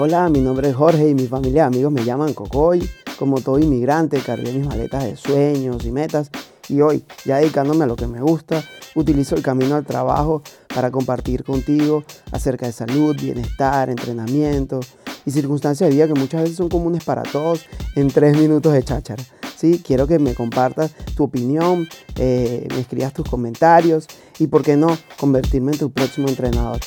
Hola, mi nombre es Jorge y mi familia amigos me llaman Cocoy. Como todo inmigrante, cargué mis maletas de sueños y metas y hoy, ya dedicándome a lo que me gusta, utilizo el camino al trabajo para compartir contigo acerca de salud, bienestar, entrenamiento y circunstancias de vida que muchas veces son comunes para todos en tres minutos de cháchara. ¿Sí? Quiero que me compartas tu opinión, eh, me escribas tus comentarios y, por qué no, convertirme en tu próximo entrenador.